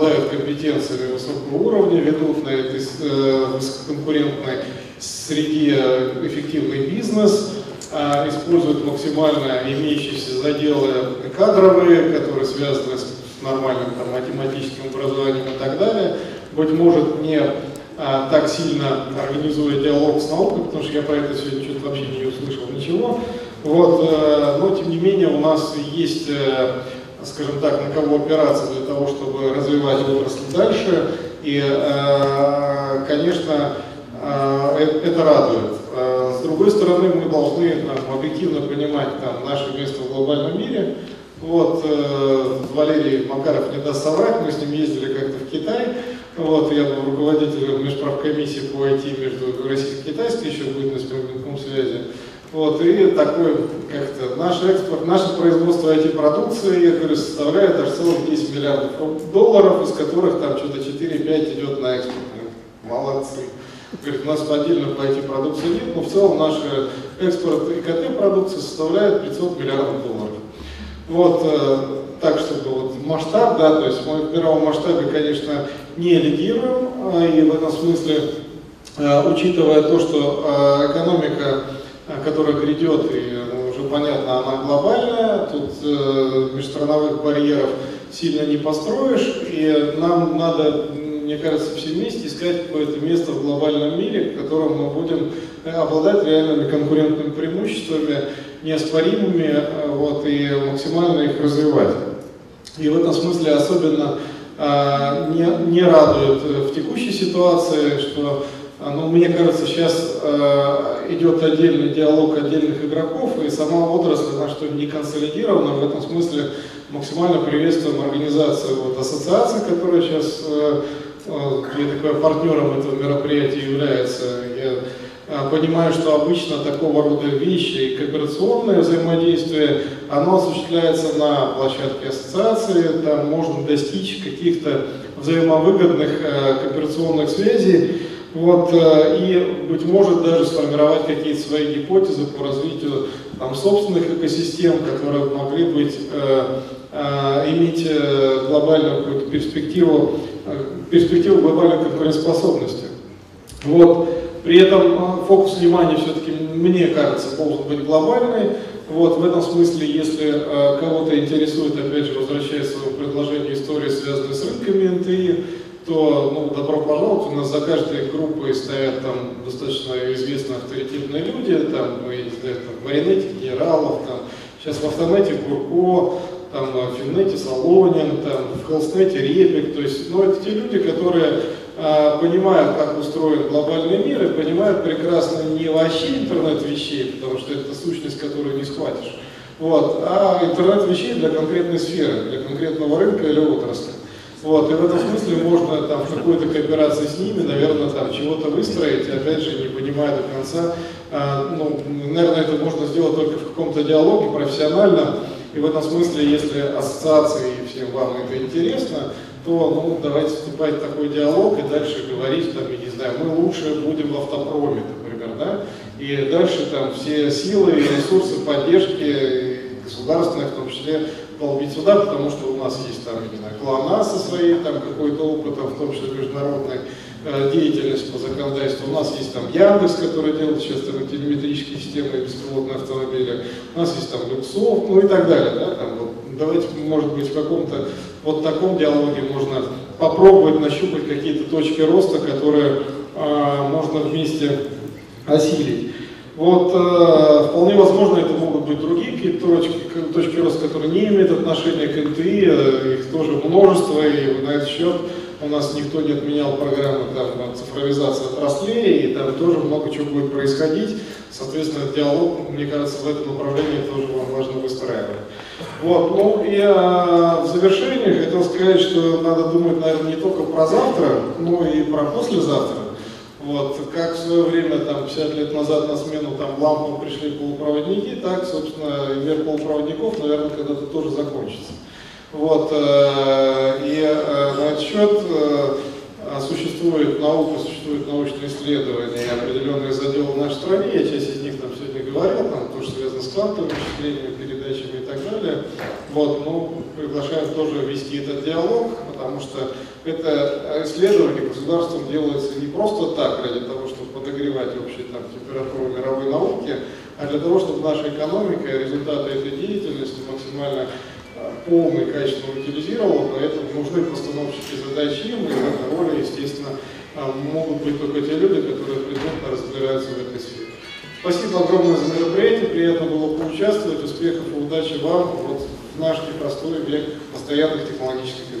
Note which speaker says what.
Speaker 1: обладают компетенциями высокого уровня, ведут на этой э, высококонкурентной среде эффективный бизнес, а, используют максимально имеющиеся заделы кадровые, которые связаны с нормальным там, математическим образованием и так далее. Быть может, не а, так сильно организуя диалог с наукой, потому что я про это сегодня что-то вообще не услышал ничего. Вот, э, но тем не менее у нас есть э, скажем так, на кого опираться для того, чтобы развивать отрасль дальше. И, э, конечно, это радует. С другой стороны, мы должны там, объективно понимать там, наше место в глобальном мире. Вот, Валерий Макаров не даст соврать, мы с ним ездили как-то в Китай, вот, я был руководителем межправкомиссии по IT между российской и китайской, еще будет на спинком связи. Вот, и такой, как-то, наш экспорт, наше производство IT-продукции, я говорю, составляет аж целых 10 миллиардов долларов, из которых там что-то 4-5 идет на экспорт. Молодцы. Говорит, у нас отдельно по IT-продукции нет, но в целом наш экспорт ИКТ-продукции составляет 500 миллиардов долларов. Вот, э, так, чтобы вот масштаб, да, то есть мы в мировом масштабе, конечно, не лидируем, а, и в этом смысле, э, учитывая то, что э, экономика Э, которая грядет, и ну, уже понятно, она глобальная, тут э, межстрановых барьеров сильно не построишь, и нам надо, мне кажется, все вместе искать какое-то место в глобальном мире, в котором мы будем э, обладать реальными конкурентными преимуществами, неоспоримыми, э, вот, и максимально их развивать. И в этом смысле особенно э, не, не радует в текущей ситуации, что Но ну, мне кажется, сейчас э, идет отдельный диалог отдельных игроков, и сама отрасль, она что не консолидирована, в этом смысле максимально приветствуем организацию вот, ассоциации, которая сейчас э, э, такой партнером этого мероприятия является. Я э, понимаю, что обычно такого рода вещи и кооперационное взаимодействие, оно осуществляется на площадке ассоциации, там можно достичь каких-то взаимовыгодных кооперационных связей, вот, э, и, быть может, даже сформировать какие-то свои гипотезы по развитию там, собственных экосистем, которые могли быть, э, э, иметь глобальную какую-то перспективу, перспективу глобальной конкурентоспособности. Вот. При этом фокус внимания все-таки, мне кажется, должен быть глобальный. Вот, в этом смысле, если э, кого-то интересует, опять же, возвращаясь к своему предложению истории, связанной с рынками НТИ, то ну, добро пожаловать. У нас за каждой группой стоят там достаточно известные авторитетные люди, там, мы не там, Маринете Генералов, там, сейчас в автомате Гурко, там, в Финнете Солонин, там, в Хелснете Репик, то есть, ну, это те люди, которые э, понимают, как устроен глобальный мир и понимают прекрасно не вообще интернет вещей, потому что это сущность, которую не схватишь, вот, а интернет вещей для конкретной сферы, для конкретного рынка или отрасли. Вот, и в этом смысле можно там в какой-то кооперации с ними, наверное, там чего-то выстроить, опять же, не понимая до конца, а, ну, наверное, это можно сделать только в каком-то диалоге профессионально, и в этом смысле, если ассоциации и всем вам это интересно, то ну, давайте вступать в такой диалог и дальше говорить, там, я не знаю, мы лучше будем в автопроме, например, да, и дальше там все силы и ресурсы поддержки государственные, в том числе, долбить сюда, потому что у нас есть там, не знаю, клана со своей там какой-то опытом, в том числе международной э, деятельность по законодательству. У нас есть там Яндекс, который делает сейчас там телеметрические системы и беспилотные автомобили. У нас есть там Люксофт, ну и так далее. Да? Там, вот, давайте, может быть, в каком-то вот таком диалоге можно попробовать нащупать какие-то точки роста, которые э, можно вместе осилить. Вот, э, вполне возможно, это могут быть другие какие-то точки, точки роста, которые не имеют отношения к НТИ, э, их тоже множество, и на этот счет у нас никто не отменял программы там, цифровизации отраслей, и там тоже много чего будет происходить. Соответственно, диалог, мне кажется, в этом направлении тоже вам важно выстраивать. Вот, ну и а, в завершении хотел сказать, что надо думать, наверное, не только про завтра, но и про послезавтра. Вот, как в свое время, там, 50 лет назад на смену там, лампам пришли полупроводники, так, собственно, мир полупроводников, наверное, когда-то тоже закончится. Вот, э, и э, на счет э, существует наука, существуют научные исследования и определенные заделы в нашей стране, я часть из них там сегодня говорил, там, то, что связано с квантовыми вычислениями, передачами и так далее. Вот, ну, приглашаем тоже вести этот диалог, потому что это исследование государством делается не просто так, ради того, чтобы подогревать общую там, температуру мировой науки, а для того, чтобы наша экономика и результаты этой деятельности максимально а, полно и качественно утилизировала, поэтому нужны постановщики задачи, и в этой роли, естественно, а, могут быть только те люди, которые предметно Спасибо огромное за мероприятие, приятно было поучаствовать, успехов и удачи вам вот в наш непростой век постоянных технологических.